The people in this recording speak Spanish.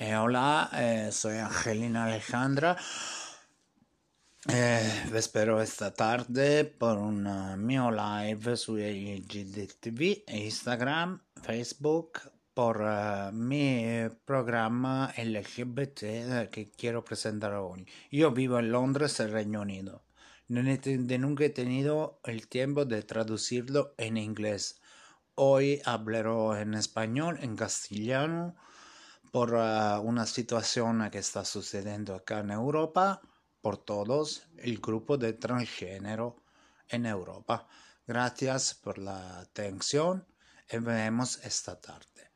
Eh, hola, eh, soy Angelina Alejandra. Eh, vi spero esta tarde per un uh, mio live su IGTV, Instagram, Facebook, por uh, mi programma LGBT que quiero presentar hoy. Yo vivo en Londres, el Reino Unido. No he, nunca he tenido el tiempo de traducirlo en inglés. Hoy hablaré en español, en castellano, por uh, una situación que está sucediendo acá en Europa, por todos, el grupo de transgénero en Europa. Gracias por la atención y vemos esta tarde.